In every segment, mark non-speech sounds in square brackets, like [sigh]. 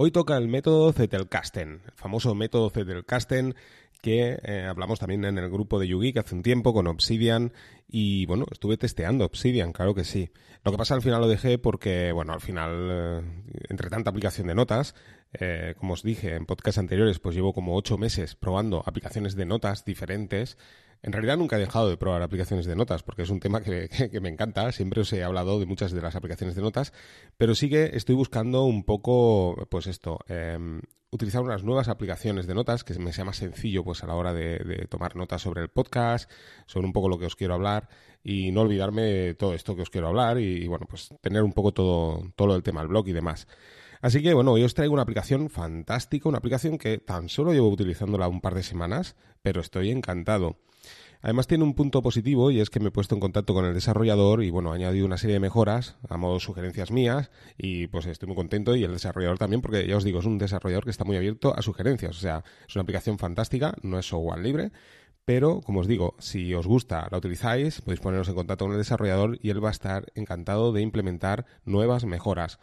Hoy toca el método Zettelkasten, el famoso método Zettelkasten que eh, hablamos también en el grupo de Yugi que hace un tiempo con Obsidian y bueno, estuve testeando Obsidian, claro que sí. Lo que pasa al final lo dejé porque, bueno, al final, eh, entre tanta aplicación de notas, eh, como os dije en podcasts anteriores, pues llevo como ocho meses probando aplicaciones de notas diferentes en realidad nunca he dejado de probar aplicaciones de notas porque es un tema [laughs] que, me encanta. Siempre os he hablado de muchas de las aplicaciones de notas, pero sí que estoy buscando un poco, pues esto, em, utilizar unas nuevas aplicaciones de notas que me sea más sencillo pues a la hora de, tomar notas sobre el podcast, sobre un poco lo que os quiero hablar y no olvidarme todo esto que os quiero hablar y, bueno, pues tener un poco todo, todo el tema del blog y demás. Así que bueno, hoy os traigo una aplicación fantástica, una aplicación que tan solo llevo utilizándola un par de semanas, pero estoy encantado. Además tiene un punto positivo y es que me he puesto en contacto con el desarrollador y bueno, ha añadido una serie de mejoras a modo sugerencias mías y pues estoy muy contento y el desarrollador también porque ya os digo, es un desarrollador que está muy abierto a sugerencias, o sea, es una aplicación fantástica, no es software libre, pero como os digo, si os gusta, la utilizáis, podéis poneros en contacto con el desarrollador y él va a estar encantado de implementar nuevas mejoras.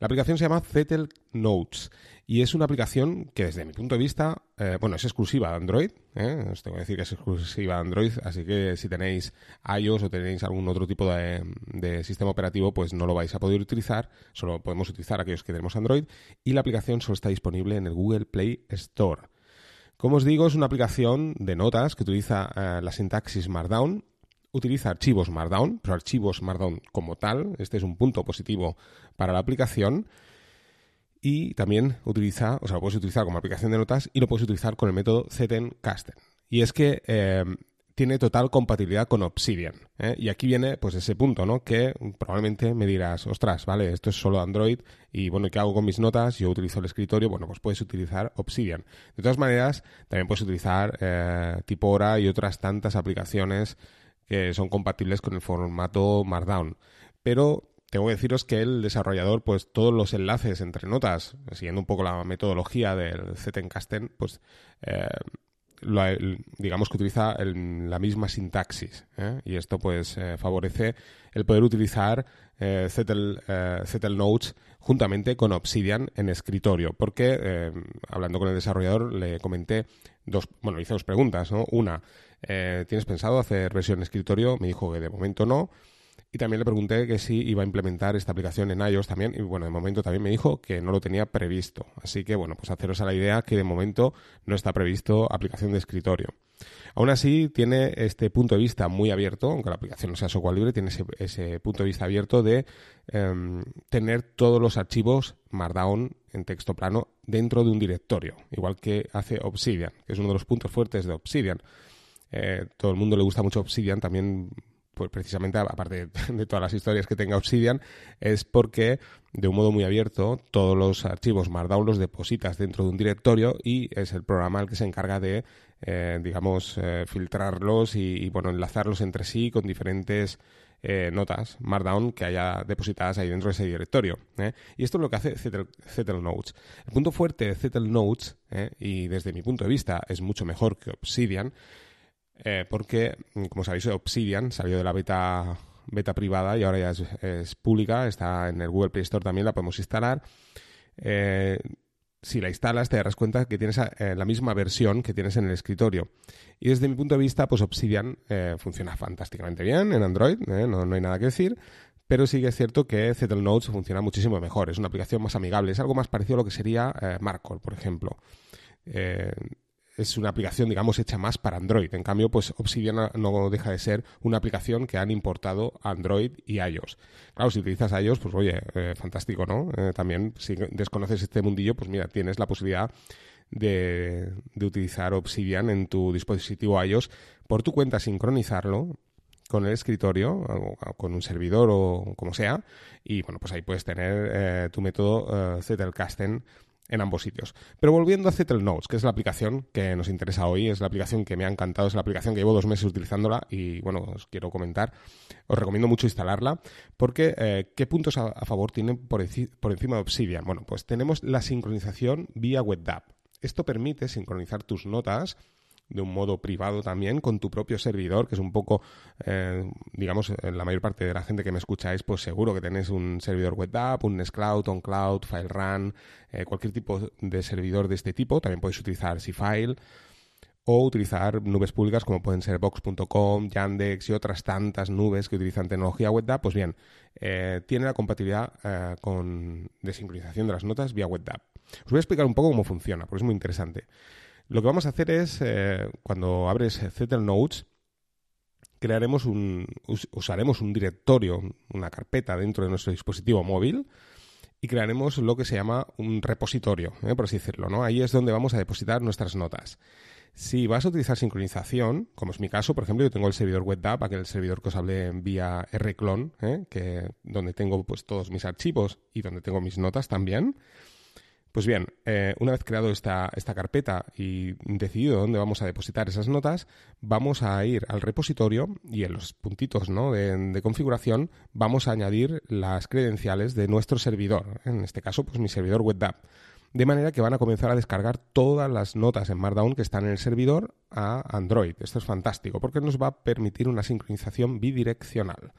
La aplicación se llama Zettel Notes y es una aplicación que desde mi punto de vista, eh, bueno, es exclusiva de Android. ¿eh? Os tengo que decir que es exclusiva de Android, así que si tenéis iOS o tenéis algún otro tipo de, sistema operativo, pues no lo vais a poder utilizar. Solo podemos utilizar aquellos que tenemos Android y la aplicación solo está disponible en el Google Play Store. Como os digo, es una aplicación de notas que utiliza eh, la sintaxis Markdown utiliza archivos Markdown, pero archivos Markdown como tal. Este es un punto positivo para la aplicación. Y también utiliza, o sea, lo puedes utilizar como aplicación de notas y lo puedes utilizar con el método Zettelkasten. Y es que eh, tiene total compatibilidad con Obsidian. ¿eh? Y aquí viene pues ese punto, ¿no? Que probablemente me dirás, ostras, vale, esto es solo Android y bueno, ¿qué hago con mis notas? Yo utilizo el escritorio, bueno, pues puedes utilizar Obsidian. De todas maneras, también puedes utilizar eh, Tipora y otras tantas aplicaciones que son compatibles con el formato Markdown. Pero tengo que deciros que el desarrollador, pues todos los enlaces entre notas, siguiendo un poco la metodología del Zettelkasten, pues eh, digamos que utiliza la misma sintaxis. ¿eh? Y esto pues eh, favorece el poder utilizar Zettel, Notes juntamente con Obsidian en escritorio. Porque, hablando con el desarrollador, le comenté dos, bueno, hice dos preguntas, ¿no? Una, eh, ¿tienes pensado hacer versión escritorio? Me dijo que de momento no. Y también le pregunté que si iba a implementar esta aplicación en iOS también. Y bueno, de momento también me dijo que no lo tenía previsto. Así que bueno, pues haceros a la idea que de momento no está previsto aplicación de escritorio. Aún así, tiene este punto de vista muy abierto, aunque la aplicación no sea software libre, tiene ese, punto de vista abierto de em, tener todos los archivos Markdown en texto plano dentro de un directorio, igual que hace Obsidian, que es uno de los puntos fuertes de Obsidian. Eh, todo el mundo le gusta mucho Obsidian, también pues precisamente aparte [laughs] de, todas las historias que tenga Obsidian, es porque de un modo muy abierto todos los archivos Markdown los depositas dentro de un directorio y es el programa el que se encarga de, eh, digamos, eh, filtrarlos y, bueno, enlazarlos entre sí con diferentes notas Markdown que haya depositadas ahí dentro de ese directorio. Y esto es lo que hace Zettel Notes. El punto fuerte de Zettel Notes, y desde mi punto de vista es mucho mejor que Obsidian, eh, porque, como sabéis, Obsidian salió de la beta, beta privada y ahora ya es, pública, está en el Google Play Store también, la podemos instalar. Eh, si la instalas te darás cuenta que tienes eh, la misma versión que tienes en el escritorio. Y desde mi punto de vista, pues Obsidian funciona fantásticamente bien en Android, no, no, hay nada que decir, pero sí que es cierto que Zettel Notes funciona muchísimo mejor, es una aplicación más amigable, es algo más parecido a lo que sería Markor, por ejemplo es una aplicación, digamos, hecha más para Android. En cambio, pues Obsidian no deja de ser una aplicación que han importado Android y iOS. Claro, si utilizas iOS, pues oye, eh, fantástico, ¿no? Eh, también, si desconoces este mundillo, pues mira, tienes la posibilidad de, utilizar Obsidian en tu dispositivo iOS por tu cuenta, sincronizarlo con el escritorio, o con un servidor o como sea, y bueno, pues ahí puedes tener eh, tu método Zettelkasten en ambos sitios. Pero volviendo a Zettel Notes, que es la aplicación que nos interesa hoy, es la aplicación que me ha encantado, es la aplicación que llevo dos meses utilizándola y bueno, os quiero comentar, os recomiendo mucho instalarla porque eh, ¿qué puntos a, favor tienen por, por, encima de Obsidian? Bueno, pues tenemos la sincronización vía WebDAV. Esto permite sincronizar tus notas de un modo privado también con tu propio servidor, que es un poco, eh, digamos, la mayor parte de la gente que me escucháis, pues seguro que tenéis un servidor web app, un Nextcloud, OnCloud, FileRun, eh, cualquier tipo de servidor de este tipo. También podéis utilizar Cfile o utilizar nubes públicas como pueden ser Box.com, Yandex y otras tantas nubes que utilizan tecnología WebDAV, pues bien, eh, tiene la compatibilidad eh, con de sincronización de las notas vía WebDAV. Os voy a explicar un poco cómo funciona, porque es muy interesante. Lo que vamos a hacer es, eh, cuando abres Zettel Notes, crearemos un, usaremos un directorio, una carpeta dentro de nuestro dispositivo móvil y crearemos lo que se llama un repositorio, por así decirlo. ¿no? Ahí es donde vamos a depositar nuestras notas. Si vas a utilizar sincronización, como es mi caso, por ejemplo, yo tengo el servidor WebDAV, aquel servidor que os hablé vía rclone, ¿eh? que, donde tengo pues, todos mis archivos y donde tengo mis notas también. Pues bien, eh, una vez creado esta, esta carpeta y decidido dónde vamos a depositar esas notas, vamos a ir al repositorio y en los puntitos de, de, configuración vamos a añadir las credenciales de nuestro servidor. En este caso, pues mi servidor WebDAV de manera que van a comenzar a descargar todas las notas en Markdown que están en el servidor a Android. Esto es fantástico porque nos va a permitir una sincronización bidireccional.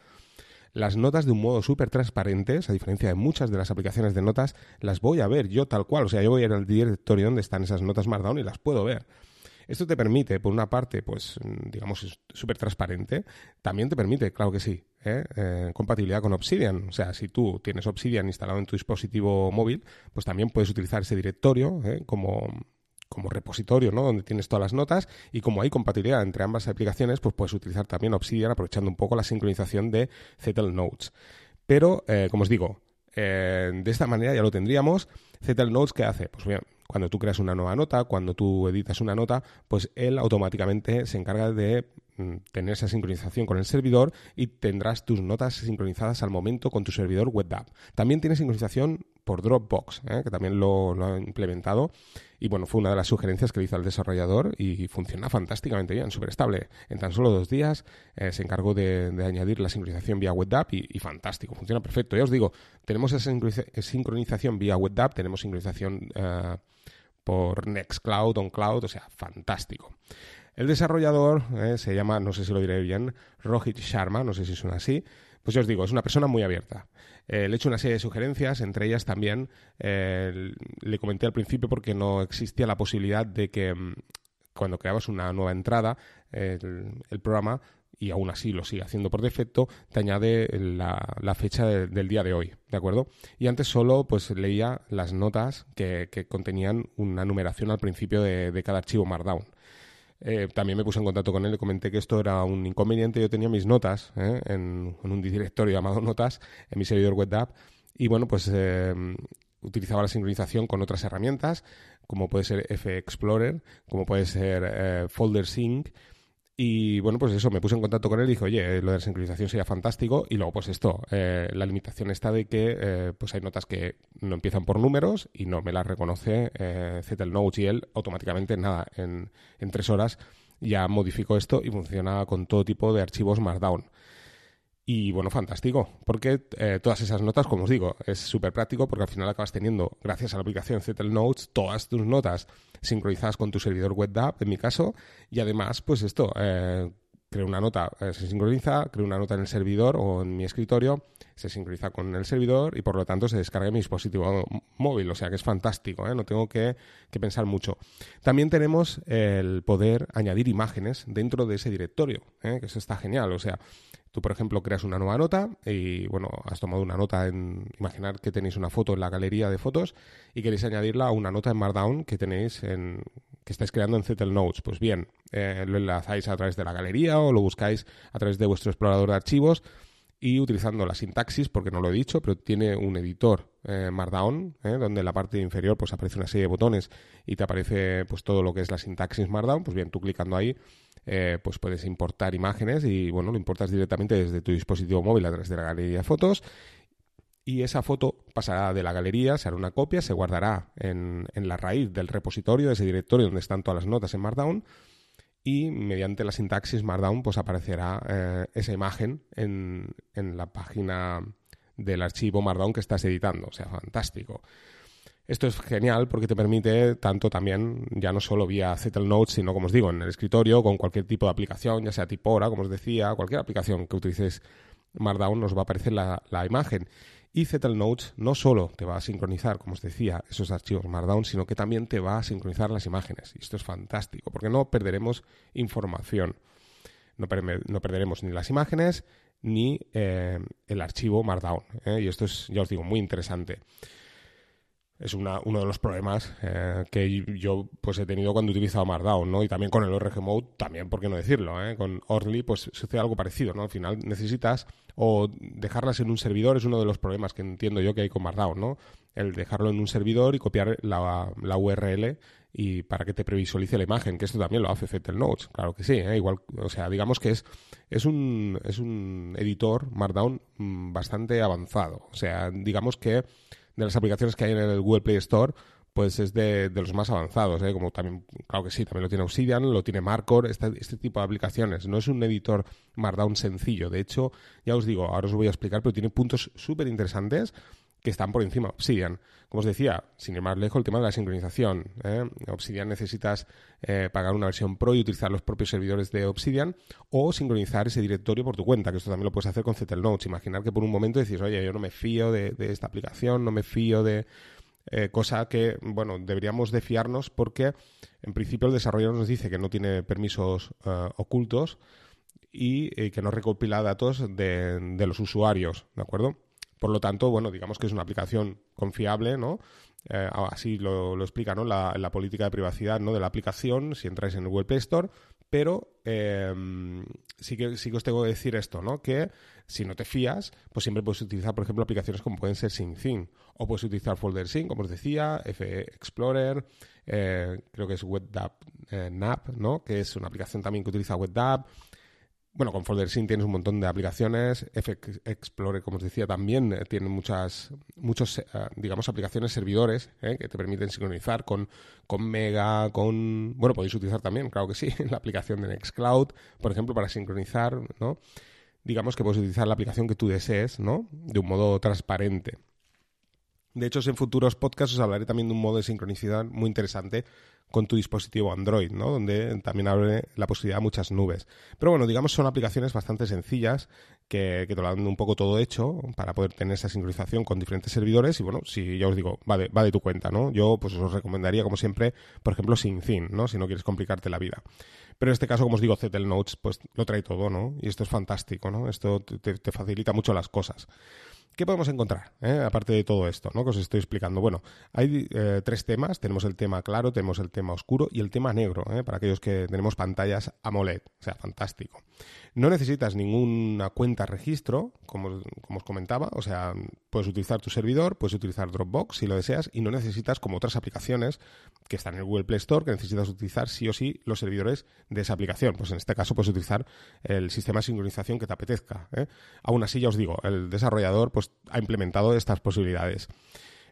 Las notas de un modo súper transparente, a diferencia de muchas de las aplicaciones de notas, las voy a ver yo tal cual. O sea, yo voy a ir al directorio donde están esas notas Markdown y las puedo ver. Esto te permite, por una parte, pues, digamos, súper transparente. También te permite, claro que sí, ¿eh? ¿eh? compatibilidad con Obsidian. O sea, si tú tienes Obsidian instalado en tu dispositivo móvil, pues también puedes utilizar ese directorio ¿eh? como, como repositorio, ¿no? Donde tienes todas las notas y como hay compatibilidad entre ambas aplicaciones, pues puedes utilizar también Obsidian aprovechando un poco la sincronización de Zettel Notes. Pero, eh, como os digo, de esta manera ya lo tendríamos. Zettel Notes, ¿qué hace? Pues bien, cuando tú creas una nueva nota, cuando tú editas una nota, pues él automáticamente se encarga de tener esa sincronización con el servidor y tendrás tus notas sincronizadas al momento con tu servidor WebDAV. También tiene sincronización por Dropbox, ¿eh? que también lo, ha implementado. Y bueno, fue una de las sugerencias que le hizo al desarrollador y funciona fantásticamente bien, súper estable. En tan solo dos días eh, se encargó de, añadir la sincronización vía WebDAV y, fantástico, funciona perfecto. Ya os digo, tenemos esa sincronización vía WebDAV, tenemos sincronización eh, por Nextcloud, OnCloud, o sea, fantástico. El desarrollador se llama, no sé si lo diré bien, Rohit Sharma, no sé si suena así, pues yo os digo, es una persona muy abierta. Eh, le he hecho una serie de sugerencias, entre ellas también eh, le comenté al principio porque no existía la posibilidad de que mm, cuando creabas una nueva entrada, el, programa, y aún así lo sigue haciendo por defecto, te añade la, fecha del día de hoy, ¿de acuerdo? Y antes solo pues leía las notas que, contenían una numeración al principio de cada archivo Markdown. Eh, también me puse en contacto con él y comenté que esto era un inconveniente. Yo tenía mis notas ¿eh? en, un directorio llamado [laughs] Notas en mi servidor web y bueno, pues eh, utilizaba la sincronización con otras herramientas como puede ser F-Explorer, como puede ser Folder Sync y bueno, pues eso, me puse en contacto con él y dije, oye, lo de la sincronización sería fantástico. Y luego, pues esto, eh, la limitación está de que eh, pues hay notas que no empiezan por números y no me las reconoce eh, Notes y él automáticamente, nada, en, en tres horas ya modificó esto y funciona con todo tipo de archivos Markdown. Y bueno, fantástico, porque eh, todas esas notas, como os digo, es súper práctico porque al final acabas teniendo, gracias a la aplicación Zettel Notes, todas tus notas sincronizadas con tu servidor web en mi caso, y además, pues esto, eh, creo una nota, eh, se sincroniza, creo una nota en el servidor o en mi escritorio, se sincroniza con el servidor y por lo tanto se descarga en mi dispositivo móvil, o sea que es fantástico, no tengo que, que pensar mucho. También tenemos el poder añadir imágenes dentro de ese directorio, que eso está genial, o sea, Tú, por ejemplo, creas una nueva nota y, bueno, has tomado una nota en... Imaginar que tenéis una foto en la galería de fotos y queréis añadirla a una nota en Markdown que tenéis en... que estáis creando en Zettel Notes. Pues bien, eh, lo enlazáis a través de la galería o lo buscáis a través de vuestro explorador de archivos y utilizando la sintaxis, porque no lo he dicho, pero tiene un editor eh, Markdown, eh, donde en la parte inferior pues aparece una serie de botones y te aparece pues todo lo que es la sintaxis Markdown, pues bien, tú clicando ahí eh, pues puedes importar imágenes y bueno, lo importas directamente desde tu dispositivo móvil a través de la galería de fotos y esa foto pasará de la galería, se hará una copia, se guardará en, en la raíz del repositorio, de ese directorio donde están todas las notas en Markdown y mediante la sintaxis Markdown pues aparecerá eh, esa imagen en, en, la página del archivo Markdown que estás editando. O sea, fantástico. Esto es genial porque te permite tanto también, ya no solo vía Zettel Notes, sino como os digo, en el escritorio, con cualquier tipo de aplicación, ya sea Tipora, como os decía, cualquier aplicación que utilices Markdown nos va a aparecer la, la imagen. Y Zettel Notes no solo te va a sincronizar, como os decía, esos archivos Markdown, sino que también te va a sincronizar las imágenes. Y esto es fantástico, porque no perderemos información. No, perderemos ni las imágenes ni eh, el archivo Markdown. ¿eh? Y esto es, ya os digo, muy interesante es una, uno de los problemas eh, que yo pues he tenido cuando he utilizado Markdown, ¿no? Y también con el ORG Mode, también, ¿por qué no decirlo? Eh? Con Orly, pues sucede algo parecido, ¿no? Al final necesitas o dejarlas en un servidor es uno de los problemas que entiendo yo que hay con Markdown, ¿no? El dejarlo en un servidor y copiar la, la URL y para que te previsualice la imagen, que esto también lo hace Fettel Notes, claro que sí, ¿eh? igual, o sea, digamos que es, es, un, es un editor Markdown mm, bastante avanzado, o sea, digamos que de las aplicaciones que hay en el Google Play Store, pues es de, los más avanzados, ¿eh? como también, claro que sí, también lo tiene Obsidian, lo tiene Markor, este, este, tipo de aplicaciones. No es un editor Markdown sencillo, de hecho, ya os digo, ahora os voy a explicar, pero tiene puntos súper interesantes que están por encima Obsidian. Como os decía, sin ir más lejos, el tema de la sincronización. ¿eh? Obsidian necesitas eh, pagar una versión Pro y utilizar los propios servidores de Obsidian o sincronizar ese directorio por tu cuenta, que esto también lo puedes hacer con Zettel Notes. Imaginar que por un momento decís, oye, yo no me fío de, esta aplicación, no me fío de... Eh, cosa que, bueno, deberíamos de fiarnos porque en principio el desarrollador nos dice que no tiene permisos ocultos y que no recopila datos de los usuarios, ¿de acuerdo? Por lo tanto, bueno, digamos que es una aplicación confiable, ¿no? Eh, así lo, explica, ¿no? La, política de privacidad, ¿no? De la aplicación, si entráis en el Web Play Store, pero eh, sí, que, sí que os tengo que decir esto, ¿no? Que si no te fías, pues siempre puedes utilizar, por ejemplo, aplicaciones como pueden ser SyncThing, o puedes utilizar Folder Sync, como os decía, F Explorer, eh, creo que es WebDAV NAP, ¿no? Que es una aplicación también que utiliza WebDAV, bueno, con FolderSync tienes un montón de aplicaciones. FX Explorer, como os decía, también eh, tiene muchas, muchos, eh, digamos, aplicaciones servidores eh, que te permiten sincronizar con, con Mega, con... Bueno, podéis utilizar también, claro que sí, [laughs] la aplicación de Nextcloud, por ejemplo, para sincronizar, ¿no? Digamos que puedes utilizar la aplicación que tú desees, ¿no? De un modo transparente. De hecho, en futuros podcasts os hablaré también de un modo de sincronicidad muy interesante con tu dispositivo Android, ¿no? Donde también abre la posibilidad de muchas nubes. Pero bueno, digamos son aplicaciones bastante sencillas que, te lo dan un poco todo hecho para poder tener esa sincronización con diferentes servidores y bueno, si ya os digo, va de, va de tu cuenta, ¿no? Yo pues os recomendaría como siempre, por ejemplo, SyncThin, ¿no? Si no quieres complicarte la vida. Pero en este caso, como os digo, Zettel Notes pues lo trae todo, ¿no? Y esto es fantástico, ¿no? Esto te facilita mucho las cosas. ¿Qué podemos encontrar, eh? aparte de todo esto ¿no? que os estoy explicando? Bueno, hay eh, tres temas. Tenemos el tema claro, tenemos el tema oscuro y el tema negro, ¿eh? para aquellos que tenemos pantallas AMOLED. O sea, fantástico. No necesitas ninguna cuenta registro, como, como os comentaba. O sea, puedes utilizar tu servidor, puedes utilizar Dropbox si lo deseas y no necesitas, como otras aplicaciones que están en el Google Play Store, que necesitas utilizar sí o sí los servidores de esa aplicación. Pues en este caso puedes utilizar el sistema de sincronización que te apetezca. Aún así, ya os digo, el desarrollador pues ha implementado estas posibilidades.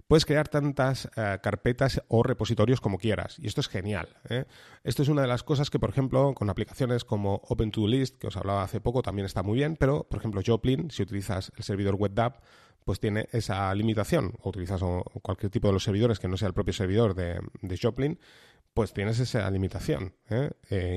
Puedes crear tantas eh, carpetas o repositorios como quieras, y esto es genial. ¿eh? Esto es una de las cosas que, por ejemplo, con aplicaciones como Open2List, que os hablaba hace poco, también está muy bien, pero, por ejemplo, Joplin, si utilizas el servidor WebDAV, pues tiene esa limitación, o utilizas cualquier tipo de los servidores que no sea el propio servidor de, de Joplin, pues tienes esa limitación. ¿eh?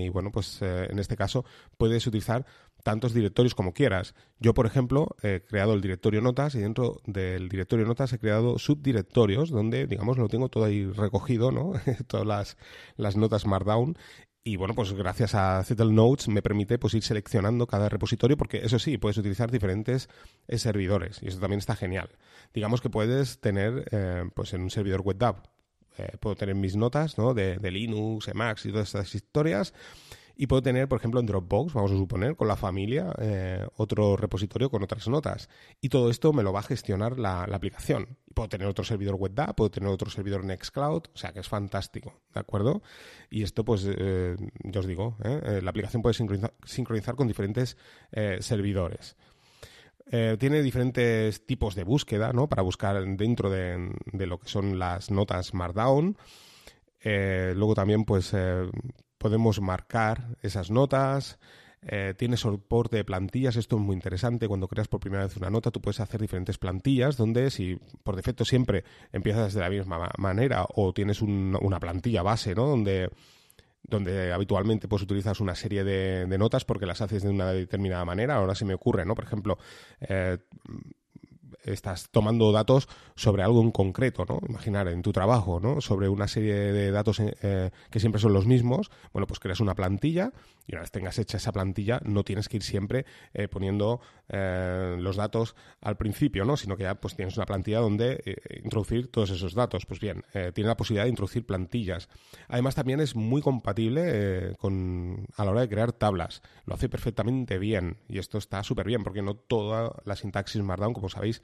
y bueno, pues en este caso puedes utilizar tantos directorios como quieras. Yo, por ejemplo, he creado el directorio notas y dentro del directorio notas he creado subdirectorios donde, digamos, lo tengo todo ahí recogido, ¿no? [laughs] Todas las, las notas Markdown y bueno, pues gracias a Zettel Notes me permite pues ir seleccionando cada repositorio porque eso sí, puedes utilizar diferentes eh, servidores y eso también está genial. Digamos que puedes tener eh, pues en un servidor web eh, puedo tener mis notas ¿no? de, de Linux, Emacs y todas estas historias y puedo tener, por ejemplo, en Dropbox, vamos a suponer, con la familia, eh, otro repositorio con otras notas. Y todo esto me lo va a gestionar la, aplicación. Puedo tener otro servidor WebDAV, puedo tener otro servidor Nextcloud, o sea que es fantástico, ¿de acuerdo? Y esto, pues, eh, os digo, ¿eh? la aplicación puede sincronizar, con diferentes servidores. Tiene diferentes tipos de búsqueda, ¿no? Para buscar dentro de, de lo que son las notas Markdown. luego también, pues, podemos marcar esas notas, eh, tiene soporte de plantillas, esto es muy interesante, cuando creas por primera vez una nota tú puedes hacer diferentes plantillas donde si por defecto siempre empiezas de la misma manera o tienes una plantilla base, ¿no? Donde donde habitualmente pues utilizas una serie de, de, notas porque las haces de una determinada manera. Ahora se me ocurre, ¿no? Por ejemplo, eh, estás tomando datos sobre algo en concreto, ¿no? Imaginar en tu trabajo, ¿no? Sobre una serie de datos eh, que siempre son los mismos, bueno, pues creas una plantilla y una vez tengas hecha esa plantilla no tienes que ir siempre eh, poniendo eh, los datos al principio, ¿no? Sino que ya pues tienes una plantilla donde introducir todos esos datos. Pues bien, tiene la posibilidad de introducir plantillas. Además también es muy compatible con, a la hora de crear tablas. Lo hace perfectamente bien y esto está súper bien porque no toda la sintaxis Markdown, como sabéis,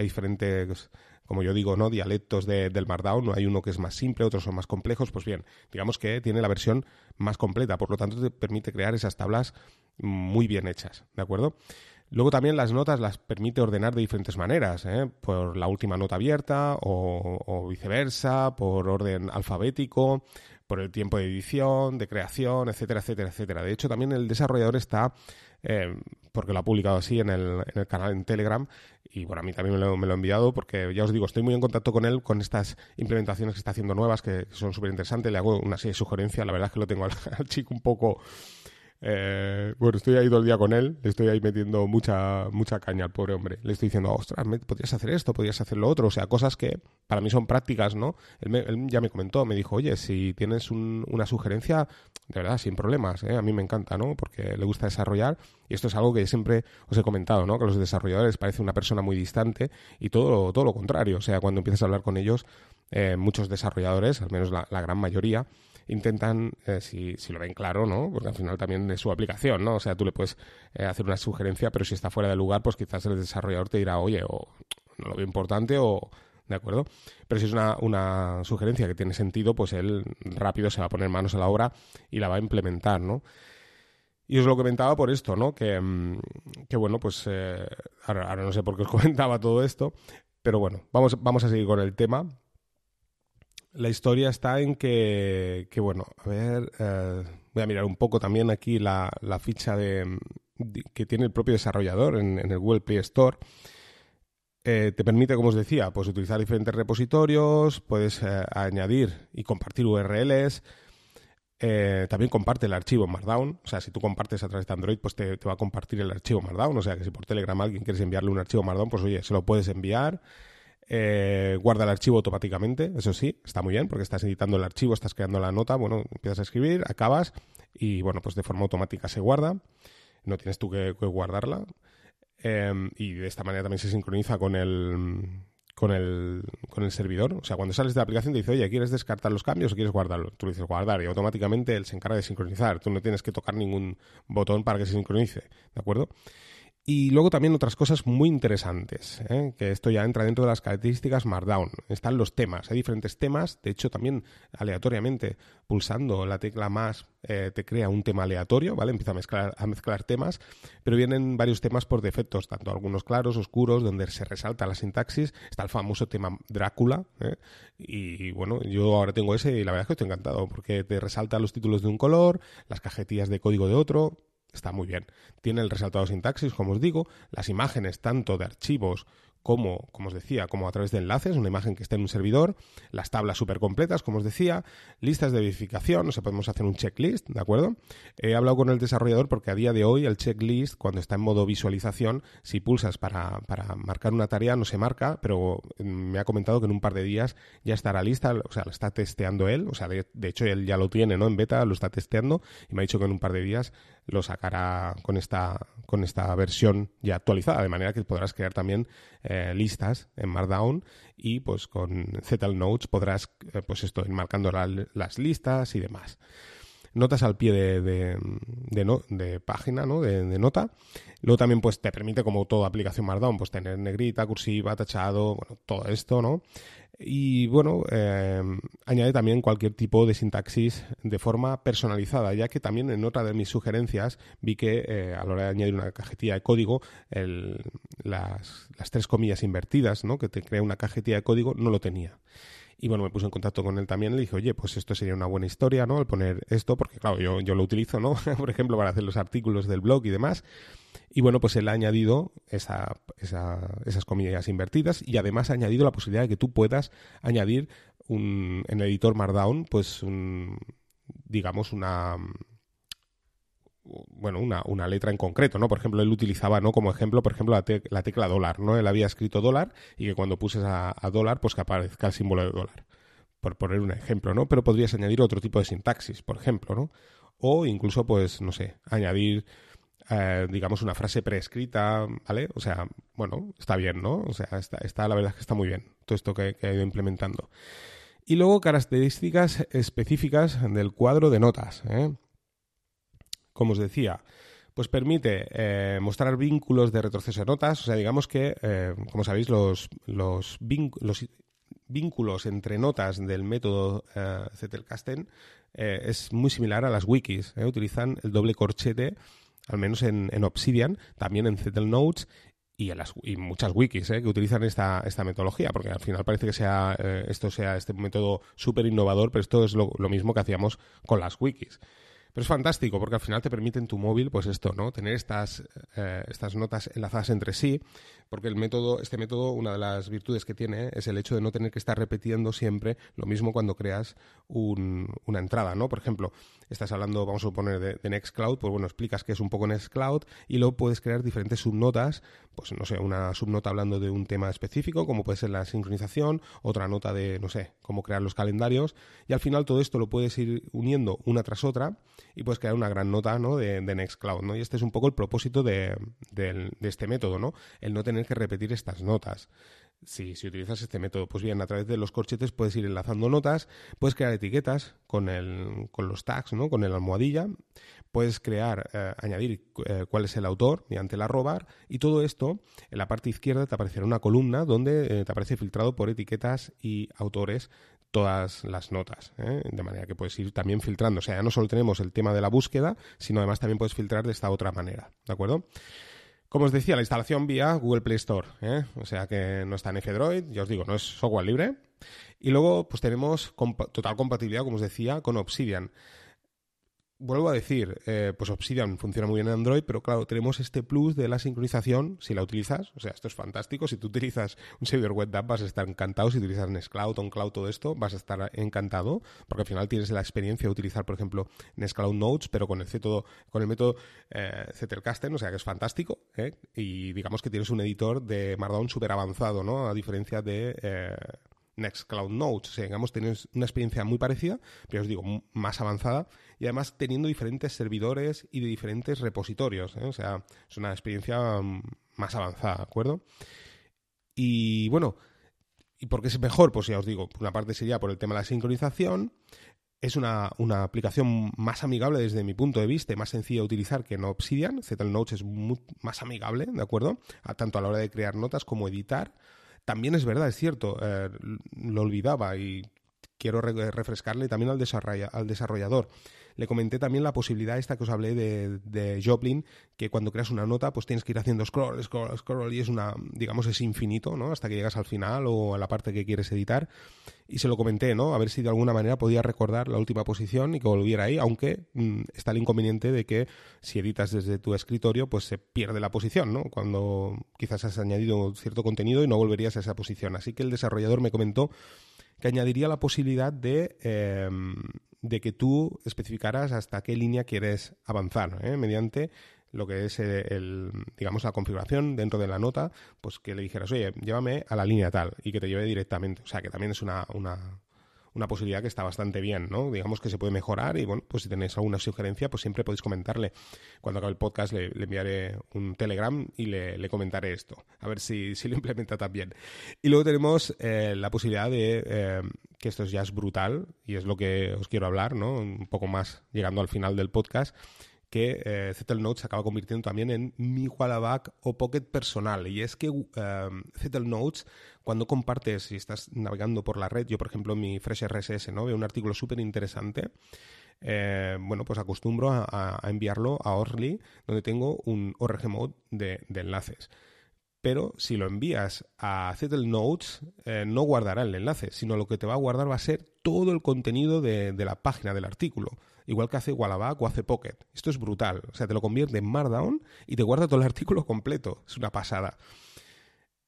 hay diferentes, como yo digo, ¿no? dialectos del Markdown, hay uno que es más simple, otros son más complejos, pues bien, digamos que tiene la versión más completa, por lo tanto te permite crear esas tablas muy bien hechas, ¿de acuerdo? Luego también las notas las permite ordenar de diferentes maneras, ¿eh? por la última nota abierta o, viceversa, por orden alfabético, por el tiempo de edición, de creación, etcétera, etcétera, etcétera. De hecho, también el desarrollador está eh, porque lo ha publicado así en el, en el, canal en Telegram y bueno, a mí también me lo, me lo, ha enviado porque ya os digo, estoy muy en contacto con él con estas implementaciones que está haciendo nuevas que son súper interesantes, le hago una serie de sugerencias, la verdad es que lo tengo al, [laughs] al chico un poco eh, bueno, estoy ahí todo el día con él, le estoy ahí metiendo mucha, mucha caña al pobre hombre. Le estoy diciendo, ostras, podrías hacer esto, podrías hacer lo otro. O sea, cosas que para mí son prácticas, ¿no? Él, ya me comentó, me dijo, oye, si tienes una sugerencia, de verdad, sin problemas, ¿eh? a mí me encanta, ¿no? Porque le gusta desarrollar y esto es algo que siempre os he comentado, ¿no? Que los desarrolladores parece una persona muy distante y todo, todo lo contrario. O sea, cuando empiezas a hablar con ellos, eh, muchos desarrolladores, al menos la gran mayoría, intentan, eh, si, si, lo ven claro, ¿no? Porque al final también es su aplicación, ¿no? O sea, tú le puedes eh, hacer una sugerencia, pero si está fuera de lugar, pues quizás el desarrollador te dirá, oye, o no lo veo importante o... ¿De acuerdo? Pero si es una, una sugerencia que tiene sentido, pues él rápido se va a poner manos a la obra y la va a implementar, ¿no? Y os lo comentaba por esto, ¿no? Que, mm, que bueno, pues eh, ahora, ahora, no sé por qué os [laughs] comentaba todo esto, pero bueno, vamos, vamos a seguir con el tema la historia está en que, bueno, a ver, eh, voy a mirar un poco también aquí la, la ficha de, que tiene el propio desarrollador en, el Google Play Store. Eh, te permite, como os decía, pues utilizar diferentes repositorios, puedes eh, añadir y compartir URLs. También comparte el archivo Markdown. O sea, si tú compartes a través de Android, pues te, te, va a compartir el archivo Markdown. O sea, que si por Telegram alguien quieres enviarle un archivo Markdown, pues oye, se lo puedes enviar. Eh, guarda el archivo automáticamente, eso sí, está muy bien, porque estás editando el archivo, estás creando la nota, bueno, empiezas a escribir, acabas y bueno, pues de forma automática se guarda, no tienes tú que, guardarla. Eh, y de esta manera también se sincroniza con el, con el, con el servidor. O sea, cuando sales de la aplicación te dice, oye, ¿quieres descartar los cambios o quieres guardarlo? Tú le dices guardar y automáticamente él se encarga de sincronizar. Tú no tienes que tocar ningún botón para que se sincronice, ¿de acuerdo? Y luego también otras cosas muy interesantes, ¿eh? que esto ya entra dentro de las características Markdown. Están los temas, hay diferentes temas, de hecho también aleatoriamente pulsando la tecla más eh, te crea un tema aleatorio, ¿vale? Empieza a mezclar, a mezclar temas, pero vienen varios temas por defectos, tanto algunos claros, oscuros, donde se resalta la sintaxis. Está el famoso tema Drácula, ¿eh? y bueno, yo ahora tengo ese y la verdad es que estoy encantado, porque te resalta los títulos de un color, las cajetillas de código de otro, está muy bien. Tiene el resaltado sintaxis, como os digo, las imágenes tanto de archivos como, como os decía, como a través de enlaces, una imagen que está en un servidor, las tablas súper completas, como os decía, listas de verificación, o sea, podemos hacer un checklist, ¿de acuerdo? He hablado con el desarrollador porque a día de hoy el checklist, cuando está en modo visualización, si pulsas para, para marcar una tarea, no se marca, pero me ha comentado que en un par de días ya estará lista, o sea, lo está testeando él, o sea, de hecho él ya lo tiene, ¿no? En beta lo está testeando y me ha dicho que en un par de días lo sacará con esta, con esta versión ya actualizada, de manera que podrás crear también eh, listas en Markdown y pues con ZL Notes podrás eh, pues esto, ir marcando la, las listas y demás. Notas al pie de, de, no, de página, ¿no? De, de, nota. Luego también pues te permite, como toda aplicación Markdown, pues tener negrita, cursiva, tachado, bueno, todo esto, ¿no? Y bueno, eh, añade también cualquier tipo de sintaxis de forma personalizada, ya que también en otra de mis sugerencias vi que eh, a la hora de añadir una cajetilla de código, el, las, las, tres comillas invertidas, ¿no? que te crea una cajetilla de código, no lo tenía. Y bueno, me puse en contacto con él también. Le dije, oye, pues esto sería una buena historia, ¿no? El poner esto, porque claro, yo, yo lo utilizo, ¿no? [laughs] Por ejemplo, para hacer los artículos del blog y demás. Y bueno, pues él ha añadido esa, esas comillas invertidas y además ha añadido la posibilidad de que tú puedas añadir un, en el editor Markdown, pues un, digamos, una bueno, una, una, letra en concreto, ¿no? Por ejemplo, él utilizaba, ¿no? Como ejemplo, por ejemplo, la, la tecla dólar, ¿no? Él había escrito dólar y que cuando puses a, dólar, pues que aparezca el símbolo de dólar. Por poner un ejemplo, ¿no? Pero podrías añadir otro tipo de sintaxis, por ejemplo, ¿no? O incluso, pues, no sé, añadir eh, digamos, una frase preescrita, ¿vale? O sea, bueno, está bien, ¿no? O sea, está, está la verdad es que está muy bien todo esto que, ha ido implementando. Y luego características específicas del cuadro de notas. ¿eh? Como os decía, pues permite eh, mostrar vínculos de retroceso de notas. O sea, digamos que, como sabéis, los, los, vínculos entre notas del método Zettelkasten es muy similar a las wikis. Utilizan el doble corchete al menos en, Obsidian, también en Zettel Notes y, en las, y muchas wikis ¿eh? que utilizan esta, esta metodología, porque al final parece que sea eh, esto sea este método súper innovador, pero esto es lo, mismo que hacíamos con las wikis. Pero es fantástico porque al final te permite en tu móvil, pues esto, ¿no? Tener estas, eh, estas notas enlazadas entre sí, porque el método, este método, una de las virtudes que tiene es el hecho de no tener que estar repitiendo siempre lo mismo cuando creas una entrada, ¿no? Por ejemplo, estás hablando, vamos a suponer, de, Nextcloud, pues bueno, explicas qué es un poco Nextcloud y luego puedes crear diferentes subnotas, pues no sé, una subnota hablando de un tema específico, como puede ser la sincronización, otra nota de, no sé, cómo crear los calendarios, y al final todo esto lo puedes ir uniendo una tras otra y puedes crear una gran nota ¿no? de, Nextcloud. ¿no? Y este es un poco el propósito de, este método, ¿no? el no tener que repetir estas notas. Si, si, utilizas este método, pues bien, a través de los corchetes puedes ir enlazando notas, puedes crear etiquetas con, el, con los tags, ¿no? con el almohadilla, puedes crear, eh, añadir eh, cuál es el autor mediante el arrobar y todo esto en la parte izquierda te aparecerá una columna donde eh, te aparece filtrado por etiquetas y autores todas las notas, ¿eh? de manera que puedes ir también filtrando. O sea, ya no solo tenemos el tema de la búsqueda, sino además también puedes filtrar de esta otra manera, ¿de acuerdo? Como os decía, la instalación vía Google Play Store, ¿eh? o sea que no está en F-Droid, ya os digo, no es software libre. Y luego, pues tenemos total compatibilidad, como os decía, con Obsidian vuelvo a decir, eh, pues Obsidian funciona muy bien en Android, pero claro, tenemos este plus de la sincronización si la utilizas. O sea, esto es fantástico. Si tú utilizas un servidor web app vas a estar encantado. Si utilizas Nextcloud, OnCloud, todo esto, vas a estar encantado, porque al final tienes la experiencia de utilizar, por ejemplo, Nextcloud Notes, pero con el, método, con el método eh, o sea que es fantástico. ¿eh? Y digamos que tienes un editor de Markdown súper avanzado, ¿no? A diferencia de eh, Nextcloud Notes. O sea, digamos, tienes una experiencia muy parecida, pero os digo, más avanzada y además teniendo diferentes servidores y de diferentes repositorios. ¿eh? O sea, es una experiencia mm, más avanzada, ¿de acuerdo? Y bueno, ¿y por qué es mejor? Pues ya os digo, una parte sería por el tema de la sincronización. Es una, una, aplicación más amigable desde mi punto de vista, más sencilla de utilizar que no Obsidian. Zettel Notes es más amigable, ¿de acuerdo? tanto a la hora de crear notas como editar. También es verdad, es cierto, eh, lo olvidaba y quiero refrescarle también al, al desarrollador. Le comenté también la posibilidad esta que os hablé de, Joplin, que cuando creas una nota pues tienes que ir haciendo scroll, scroll, scroll y es una, digamos, es infinito, ¿no? Hasta que llegas al final o a la parte que quieres editar. Y se lo comenté, ¿no? A ver si de alguna manera podía recordar la última posición y que volviera ahí, aunque mm, está el inconveniente de que si editas desde tu escritorio pues se pierde la posición, ¿no? Cuando quizás has añadido cierto contenido y no volverías a esa posición. Así que el desarrollador me comentó que añadiría la posibilidad de, em, de que tú especificaras hasta qué línea quieres avanzar, ¿eh? mediante lo que es el, digamos, la configuración dentro de la nota, pues que le dijeras, oye, llévame a la línea tal y que te lleve directamente. O sea, que también es una, una, una posibilidad que está bastante bien, ¿no? Digamos que se puede mejorar y bueno, pues si tenéis alguna sugerencia, pues siempre podéis comentarle. Cuando acabe el podcast le, enviaré un Telegram y le, comentaré esto, a ver si, si lo implementa también. Y luego tenemos eh, la posibilidad de, eh, que esto ya es brutal y es lo que os quiero hablar, ¿no? Un poco más llegando al final del podcast, que eh, Notes se acaba convirtiendo también en mi Wallaback o Pocket personal. Y es que eh, Notes, cuando compartes, si estás navegando por la red, yo por ejemplo en mi Fresh RSS ¿no? veo un artículo súper interesante, eh, bueno, pues acostumbro a, enviarlo a Orly, donde tengo un ORG mode de, enlaces. pero si lo envías a Zettel Notes, eh, no guardará el enlace, sino lo que te va a guardar va a ser todo el contenido de la página del artículo igual que hace Wallaback o hace Pocket. Esto es brutal. O sea, te lo convierte en Markdown y te guarda todo el [laughs] artículo completo. Es una pasada.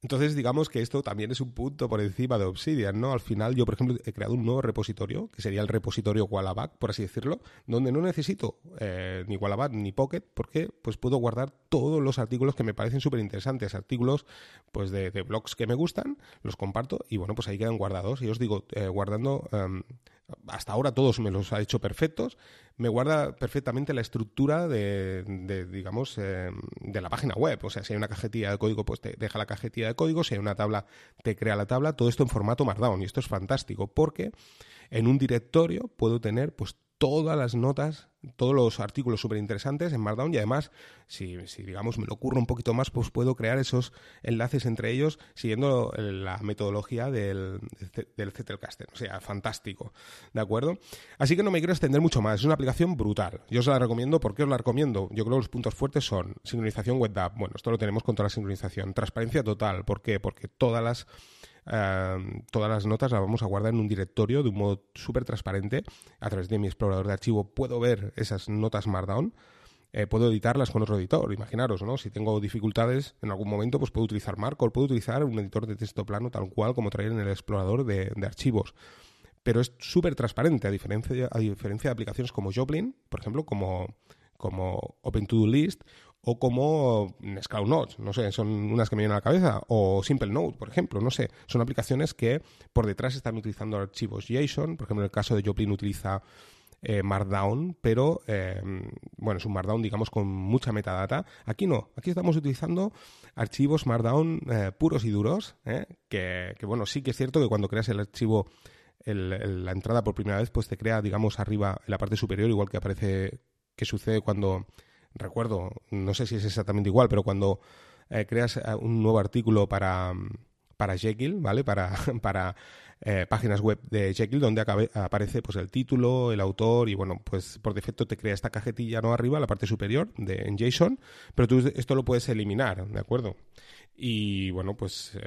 Entonces, digamos que esto también es un punto por encima de Obsidian, ¿no? Al final, yo, por ejemplo, he creado un nuevo repositorio, que sería el repositorio Wallaback, por así decirlo, donde no necesito eh, ni Wallaback ni Pocket, porque pues puedo guardar todos los artículos que me parecen súper interesantes, artículos pues de, blogs que me gustan, los comparto y bueno, pues ahí quedan guardados. Y os digo, eh, guardando em, hasta ahora todos me los ha hecho perfectos, me guarda perfectamente la estructura de, digamos, eh, de la página web. O sea, si hay una cajetilla de código, pues te deja la cajetilla código, si hay una tabla, te crea la tabla, todo esto en formato Markdown. Y esto es fantástico porque en un directorio puedo tener pues todas las notas, todos los artículos súper interesantes en Markdown y además, si, digamos me lo ocurre un poquito más, pues puedo crear esos enlaces entre ellos siguiendo la metodología del, del Zettelkasten. O sea, fantástico. ¿De acuerdo? Así que no me quiero extender mucho más. Es una aplicación brutal. Yo os la recomiendo. ¿Por qué os la recomiendo? Yo creo que los puntos fuertes son sincronización web. Bueno, esto lo tenemos con toda la sincronización. Transparencia total. ¿Por qué? Porque todas las Em, todas las notas las vamos a guardar en un directorio de un modo súper transparente. A través de mi explorador de archivo puedo ver esas notas Markdown. Eh, puedo editarlas con otro editor, imaginaros, ¿no? Si tengo dificultades en algún momento, pues puedo utilizar Markdown, puedo utilizar un editor de texto plano tal cual como traer en el explorador de, archivos. Pero es súper transparente, a diferencia, a diferencia de aplicaciones como Joplin, por ejemplo, como, como Open List o como Scout Notes, no sé, son unas que me vienen a la cabeza, o Simple Note, por ejemplo, no sé, son aplicaciones que por detrás están utilizando archivos JSON, por ejemplo, en el caso de Joplin utiliza eh, Markdown, pero eh, bueno, es un Markdown, digamos, con mucha metadata. Aquí no, aquí estamos utilizando archivos Markdown eh, puros y duros, que, bueno, sí que es cierto que cuando creas el archivo, la entrada por primera vez, pues te crea, digamos, arriba en la parte superior, igual que aparece, que sucede cuando recuerdo, no sé si es exactamente igual, pero cuando eh, creas eh, un nuevo artículo para, para Jekyll, ¿vale? Para, [laughs] para eh, páginas web de Jekyll, donde aparece pues el título, el autor, y bueno, pues por defecto te crea esta cajetilla no arriba, la parte superior de, en JSON, pero tú esto lo puedes eliminar, ¿de acuerdo? Y bueno, pues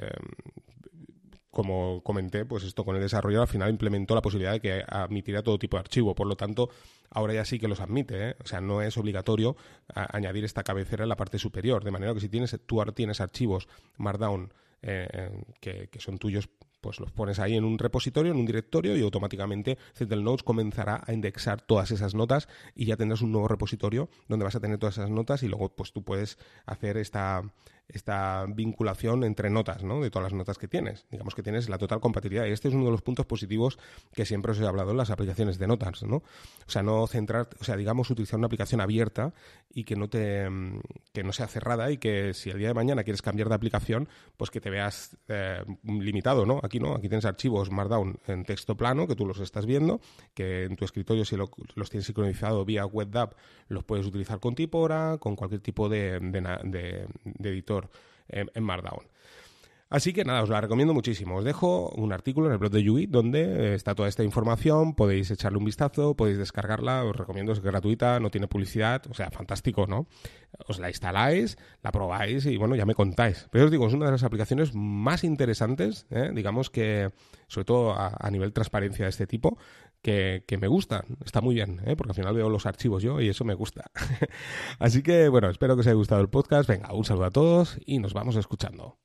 como comenté, pues esto con el desarrollo al final implementó la posibilidad de que admitiera todo tipo de archivo. Por lo tanto, ahora ya sí que los admite. ¿eh? O sea, no es obligatorio añadir esta cabecera en la parte superior. De manera que si tienes, tú tienes archivos Markdown eh, que, son tuyos pues los pones ahí en un repositorio, en un directorio y automáticamente Central Notes comenzará a indexar todas esas notas y ya tendrás un nuevo repositorio donde vas a tener todas esas notas y luego pues tú puedes hacer esta, esta vinculación entre notas, ¿no? De todas las notas que tienes. Digamos que tienes la total compatibilidad. Y este es uno de los puntos positivos que siempre os he hablado en las aplicaciones de notas, ¿no? O sea, no centrar, o sea, digamos, utilizar una aplicación abierta y que no te, que no sea cerrada y que si el día de mañana quieres cambiar de aplicación, pues que te veas eh, limitado, ¿no? Aquí no, aquí tienes archivos Markdown en texto plano que tú los estás viendo, que en tu escritorio si los tienes sincronizado vía WebDAV los puedes utilizar con Tipora, con cualquier tipo de, de editor en, Markdown. Así que nada, os la recomiendo muchísimo. Os dejo un artículo en el blog de Yugi donde eh, está toda esta información, podéis echarle un vistazo, podéis descargarla, os recomiendo, es gratuita, no tiene publicidad, o sea, fantástico, ¿no? Os la instaláis, la probáis y bueno, ya me contáis. Pero os digo, es una de las aplicaciones más interesantes, ¿eh? digamos que, sobre todo a, nivel transparencia de este tipo, que, me gustan. Está muy bien, ¿eh? porque al final veo los archivos yo y eso me gusta. [laughs] Así que bueno, espero que os haya gustado el podcast. Venga, un saludo a todos y nos vamos escuchando.